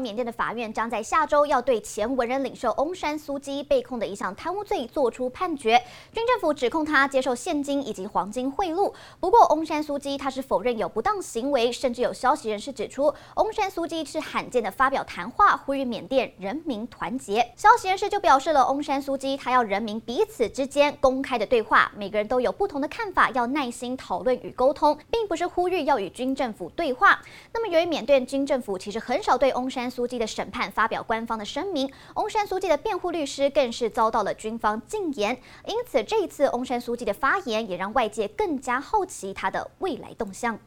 缅甸的法院将在下周要对前文人领袖翁山苏姬被控的一项贪污罪作出判决。军政府指控他接受现金以及黄金贿赂。不过，翁山苏姬他是否认有不当行为，甚至有消息人士指出，翁山苏姬是罕见的发表谈话，呼吁缅甸人民团结。消息人士就表示了，翁山苏姬他要人民彼此之间公开的对话，每个人都有不同的看法，要耐心讨论与沟通，并不是呼吁要与军政府对话。那么，由于缅甸军政府其实很少对翁山苏姬的审判发表官方的声明，翁山苏姬的辩护律师更是遭到了军方禁言，因此这一次翁山苏姬的发言也让外界更加好奇他的未来动向。